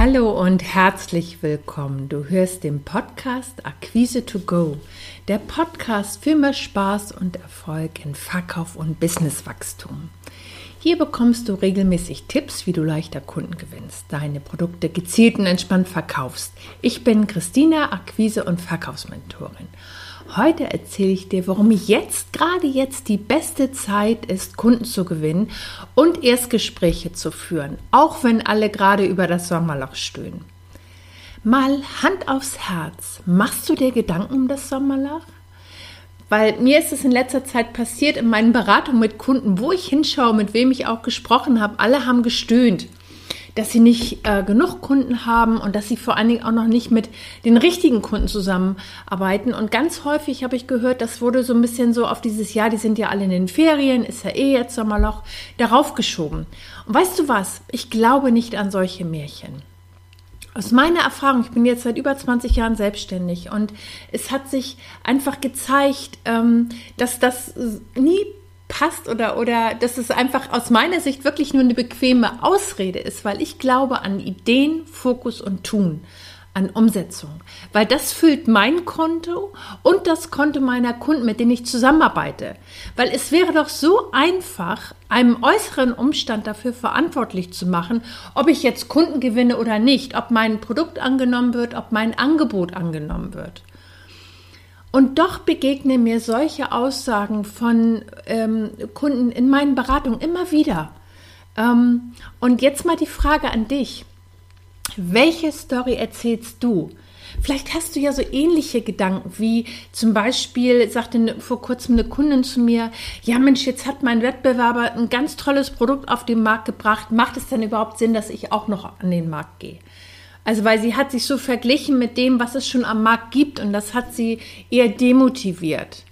Hallo und herzlich willkommen. Du hörst den Podcast Akquise to Go, der Podcast für mehr Spaß und Erfolg in Verkauf und Businesswachstum. Hier bekommst du regelmäßig Tipps, wie du leichter Kunden gewinnst, deine Produkte gezielt und entspannt verkaufst. Ich bin Christina, Akquise- und Verkaufsmentorin. Heute erzähle ich dir, warum jetzt, gerade jetzt, die beste Zeit ist, Kunden zu gewinnen und Erstgespräche zu führen, auch wenn alle gerade über das Sommerloch stöhnen. Mal Hand aufs Herz. Machst du dir Gedanken um das Sommerloch? Weil mir ist es in letzter Zeit passiert in meinen Beratungen mit Kunden, wo ich hinschaue, mit wem ich auch gesprochen habe, alle haben gestöhnt dass sie nicht äh, genug Kunden haben und dass sie vor allen Dingen auch noch nicht mit den richtigen Kunden zusammenarbeiten. Und ganz häufig habe ich gehört, das wurde so ein bisschen so auf dieses Jahr, die sind ja alle in den Ferien, ist ja eh jetzt Sommerloch, darauf geschoben. Und weißt du was? Ich glaube nicht an solche Märchen. Aus meiner Erfahrung, ich bin jetzt seit über 20 Jahren selbstständig und es hat sich einfach gezeigt, ähm, dass das nie passt oder, oder dass es einfach aus meiner Sicht wirklich nur eine bequeme Ausrede ist, weil ich glaube an Ideen, Fokus und Tun, an Umsetzung, weil das füllt mein Konto und das Konto meiner Kunden, mit denen ich zusammenarbeite. Weil es wäre doch so einfach, einem äußeren Umstand dafür verantwortlich zu machen, ob ich jetzt Kunden gewinne oder nicht, ob mein Produkt angenommen wird, ob mein Angebot angenommen wird. Und doch begegnen mir solche Aussagen von ähm, Kunden in meinen Beratungen immer wieder. Ähm, und jetzt mal die Frage an dich. Welche Story erzählst du? Vielleicht hast du ja so ähnliche Gedanken, wie zum Beispiel sagte vor kurzem eine Kundin zu mir, ja Mensch, jetzt hat mein Wettbewerber ein ganz tolles Produkt auf den Markt gebracht. Macht es denn überhaupt Sinn, dass ich auch noch an den Markt gehe? Also weil sie hat sich so verglichen mit dem, was es schon am Markt gibt und das hat sie eher demotiviert.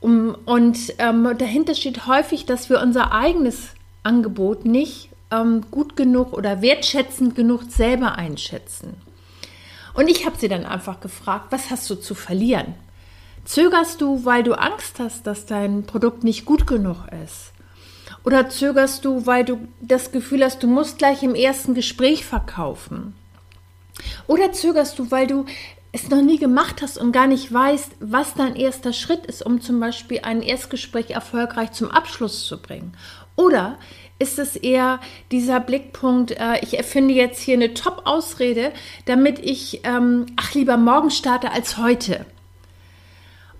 Um, und ähm, dahinter steht häufig, dass wir unser eigenes Angebot nicht ähm, gut genug oder wertschätzend genug selber einschätzen. Und ich habe sie dann einfach gefragt, was hast du zu verlieren? Zögerst du, weil du Angst hast, dass dein Produkt nicht gut genug ist? Oder zögerst du, weil du das Gefühl hast, du musst gleich im ersten Gespräch verkaufen? Oder zögerst du, weil du es noch nie gemacht hast und gar nicht weißt, was dein erster Schritt ist, um zum Beispiel ein Erstgespräch erfolgreich zum Abschluss zu bringen? Oder ist es eher dieser Blickpunkt, äh, ich erfinde jetzt hier eine Top-Ausrede, damit ich, ähm, ach, lieber morgen starte als heute?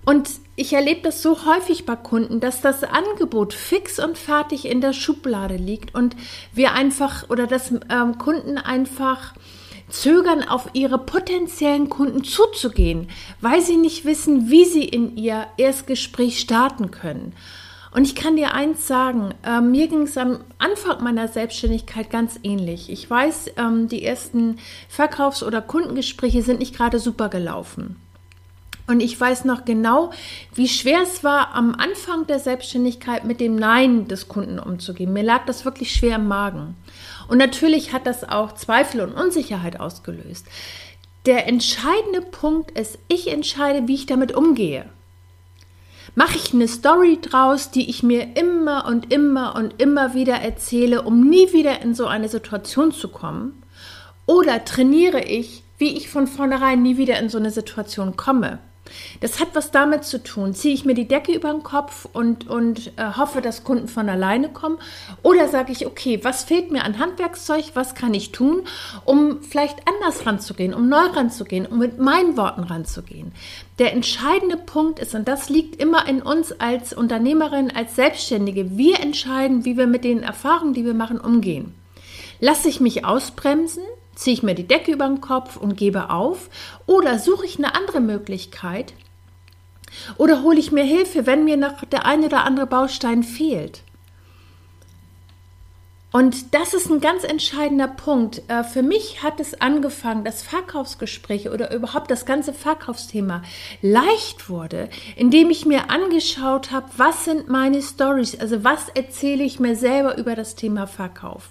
Und ich erlebe das so häufig bei Kunden, dass das Angebot fix und fertig in der Schublade liegt und wir einfach oder dass ähm, Kunden einfach zögern, auf ihre potenziellen Kunden zuzugehen, weil sie nicht wissen, wie sie in ihr Erstgespräch starten können. Und ich kann dir eins sagen, äh, mir ging es am Anfang meiner Selbstständigkeit ganz ähnlich. Ich weiß, ähm, die ersten Verkaufs- oder Kundengespräche sind nicht gerade super gelaufen. Und ich weiß noch genau, wie schwer es war, am Anfang der Selbstständigkeit mit dem Nein des Kunden umzugehen. Mir lag das wirklich schwer im Magen. Und natürlich hat das auch Zweifel und Unsicherheit ausgelöst. Der entscheidende Punkt ist, ich entscheide, wie ich damit umgehe. Mache ich eine Story draus, die ich mir immer und immer und immer wieder erzähle, um nie wieder in so eine Situation zu kommen? Oder trainiere ich, wie ich von vornherein nie wieder in so eine Situation komme? Das hat was damit zu tun. Ziehe ich mir die Decke über den Kopf und, und äh, hoffe, dass Kunden von alleine kommen? Oder sage ich, okay, was fehlt mir an Handwerkszeug? Was kann ich tun, um vielleicht anders ranzugehen, um neu ranzugehen, um mit meinen Worten ranzugehen? Der entscheidende Punkt ist, und das liegt immer in uns als Unternehmerin, als Selbstständige, wir entscheiden, wie wir mit den Erfahrungen, die wir machen, umgehen. Lasse ich mich ausbremsen? Ziehe ich mir die Decke über den Kopf und gebe auf? Oder suche ich eine andere Möglichkeit? Oder hole ich mir Hilfe, wenn mir noch der eine oder andere Baustein fehlt? Und das ist ein ganz entscheidender Punkt. Äh, für mich hat es angefangen, dass Verkaufsgespräche oder überhaupt das ganze Verkaufsthema leicht wurde, indem ich mir angeschaut habe, was sind meine Stories, also was erzähle ich mir selber über das Thema Verkauf.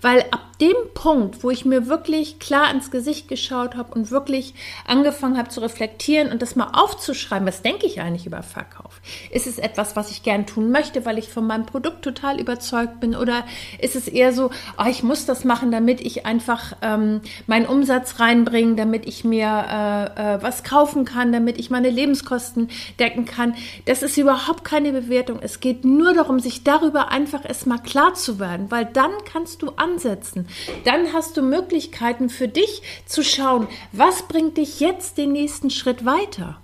Weil ab dem Punkt, wo ich mir wirklich klar ins Gesicht geschaut habe und wirklich angefangen habe zu reflektieren und das mal aufzuschreiben, was denke ich eigentlich über Verkauf? Ist es etwas, was ich gern tun möchte, weil ich von meinem Produkt total überzeugt bin? Oder ist es eher so, oh, ich muss das machen, damit ich einfach ähm, meinen Umsatz reinbringe, damit ich mir äh, äh, was kaufen kann, damit ich meine Lebenskosten decken kann? Das ist überhaupt keine Bewertung. Es geht nur darum, sich darüber einfach erstmal klar zu werden, weil dann kannst du ansetzen. Dann hast du Möglichkeiten für dich zu schauen, was bringt dich jetzt den nächsten Schritt weiter.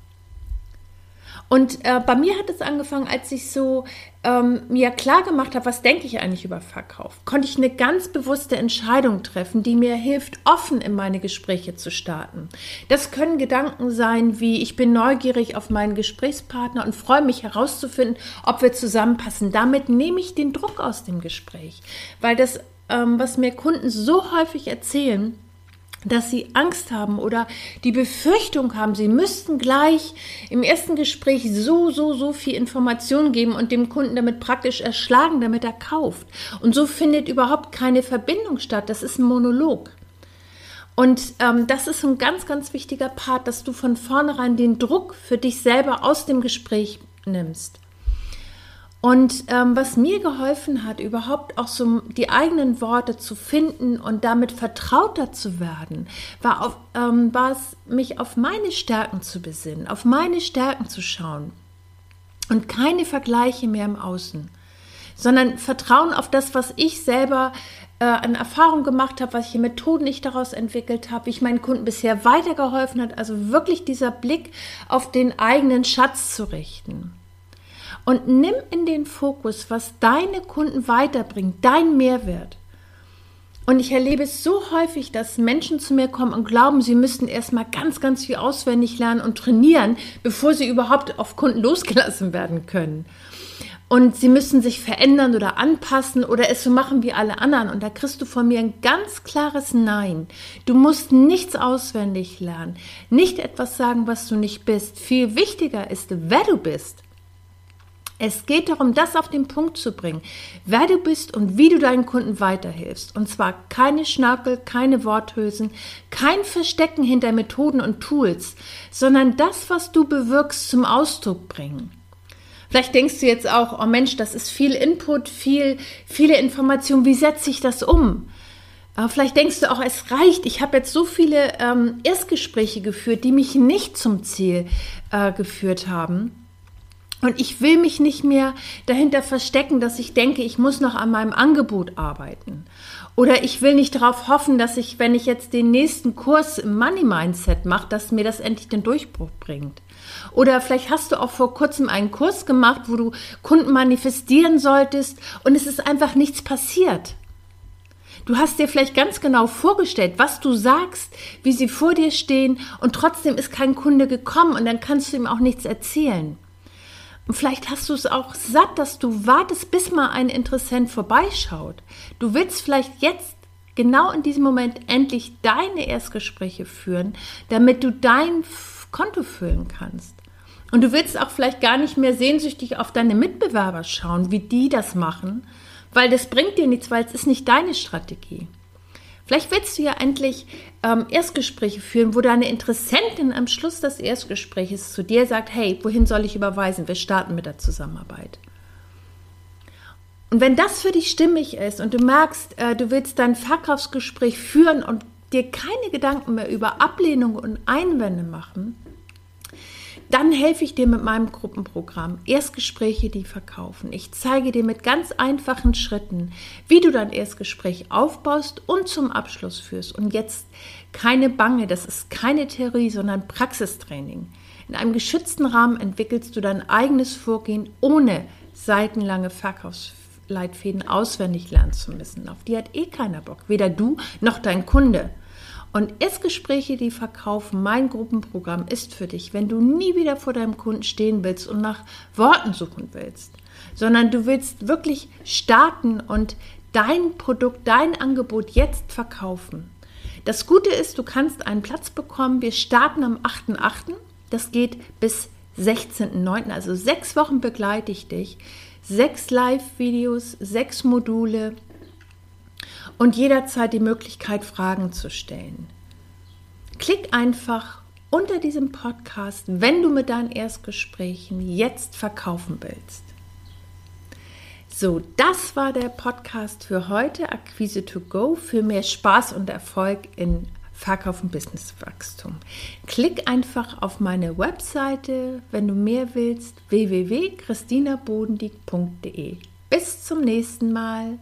Und äh, bei mir hat es angefangen, als ich so ähm, mir klar gemacht habe, was denke ich eigentlich über Verkauf, konnte ich eine ganz bewusste Entscheidung treffen, die mir hilft, offen in meine Gespräche zu starten. Das können Gedanken sein, wie ich bin neugierig auf meinen Gesprächspartner und freue mich herauszufinden, ob wir zusammenpassen. Damit nehme ich den Druck aus dem Gespräch, weil das, ähm, was mir Kunden so häufig erzählen, dass sie Angst haben oder die Befürchtung haben, sie müssten gleich im ersten Gespräch so, so, so viel Information geben und dem Kunden damit praktisch erschlagen, damit er kauft. Und so findet überhaupt keine Verbindung statt. Das ist ein Monolog. Und ähm, das ist ein ganz, ganz wichtiger Part, dass du von vornherein den Druck für dich selber aus dem Gespräch nimmst. Und ähm, was mir geholfen hat, überhaupt auch so die eigenen Worte zu finden und damit vertrauter zu werden, war, auf, ähm, war es, mich auf meine Stärken zu besinnen, auf meine Stärken zu schauen und keine Vergleiche mehr im Außen, sondern Vertrauen auf das, was ich selber äh, an Erfahrung gemacht habe, welche Methoden ich daraus entwickelt habe, wie ich meinen Kunden bisher weitergeholfen hat. Also wirklich dieser Blick auf den eigenen Schatz zu richten und nimm in den Fokus, was deine Kunden weiterbringt, dein Mehrwert. Und ich erlebe es so häufig, dass Menschen zu mir kommen und glauben, sie müssten erstmal ganz, ganz viel auswendig lernen und trainieren, bevor sie überhaupt auf Kunden losgelassen werden können. Und sie müssen sich verändern oder anpassen oder es so machen wie alle anderen. Und da kriegst du von mir ein ganz klares Nein. Du musst nichts auswendig lernen, nicht etwas sagen, was du nicht bist. Viel wichtiger ist, wer du bist. Es geht darum, das auf den Punkt zu bringen, wer du bist und wie du deinen Kunden weiterhilfst. Und zwar keine Schnörkel, keine Worthülsen, kein Verstecken hinter Methoden und Tools, sondern das, was du bewirkst, zum Ausdruck bringen. Vielleicht denkst du jetzt auch, oh Mensch, das ist viel Input, viel, viele Informationen. Wie setze ich das um? Aber vielleicht denkst du auch, es reicht. Ich habe jetzt so viele ähm, Erstgespräche geführt, die mich nicht zum Ziel äh, geführt haben. Und ich will mich nicht mehr dahinter verstecken, dass ich denke, ich muss noch an meinem Angebot arbeiten. Oder ich will nicht darauf hoffen, dass ich, wenn ich jetzt den nächsten Kurs im Money Mindset mache, dass mir das endlich den Durchbruch bringt. Oder vielleicht hast du auch vor kurzem einen Kurs gemacht, wo du Kunden manifestieren solltest und es ist einfach nichts passiert. Du hast dir vielleicht ganz genau vorgestellt, was du sagst, wie sie vor dir stehen und trotzdem ist kein Kunde gekommen und dann kannst du ihm auch nichts erzählen. Und vielleicht hast du es auch satt, dass du wartest, bis mal ein Interessent vorbeischaut. Du willst vielleicht jetzt genau in diesem Moment endlich deine Erstgespräche führen, damit du dein Konto füllen kannst. Und du willst auch vielleicht gar nicht mehr sehnsüchtig auf deine Mitbewerber schauen, wie die das machen, weil das bringt dir nichts, weil es ist nicht deine Strategie. Vielleicht willst du ja endlich ähm, Erstgespräche führen, wo deine Interessentin am Schluss des Erstgespräches zu dir sagt, hey, wohin soll ich überweisen? Wir starten mit der Zusammenarbeit. Und wenn das für dich stimmig ist und du merkst, äh, du willst dein Verkaufsgespräch führen und dir keine Gedanken mehr über Ablehnung und Einwände machen, dann helfe ich dir mit meinem Gruppenprogramm Erstgespräche, die verkaufen. Ich zeige dir mit ganz einfachen Schritten, wie du dein Erstgespräch aufbaust und zum Abschluss führst. Und jetzt keine Bange, das ist keine Theorie, sondern Praxistraining. In einem geschützten Rahmen entwickelst du dein eigenes Vorgehen, ohne seitenlange Verkaufsleitfäden auswendig lernen zu müssen. Auf die hat eh keiner Bock, weder du noch dein Kunde. Und Essgespräche, die verkaufen, mein Gruppenprogramm ist für dich, wenn du nie wieder vor deinem Kunden stehen willst und nach Worten suchen willst, sondern du willst wirklich starten und dein Produkt, dein Angebot jetzt verkaufen. Das Gute ist, du kannst einen Platz bekommen. Wir starten am 8.8. Das geht bis 16.9. Also sechs Wochen begleite ich dich. Sechs Live-Videos, sechs Module, und jederzeit die Möglichkeit, Fragen zu stellen. Klick einfach unter diesem Podcast, wenn du mit deinen Erstgesprächen jetzt verkaufen willst. So, das war der Podcast für heute, Akquise to Go, für mehr Spaß und Erfolg in Verkauf und Businesswachstum. Klick einfach auf meine Webseite, wenn du mehr willst, www.christinabodendieck.de. Bis zum nächsten Mal.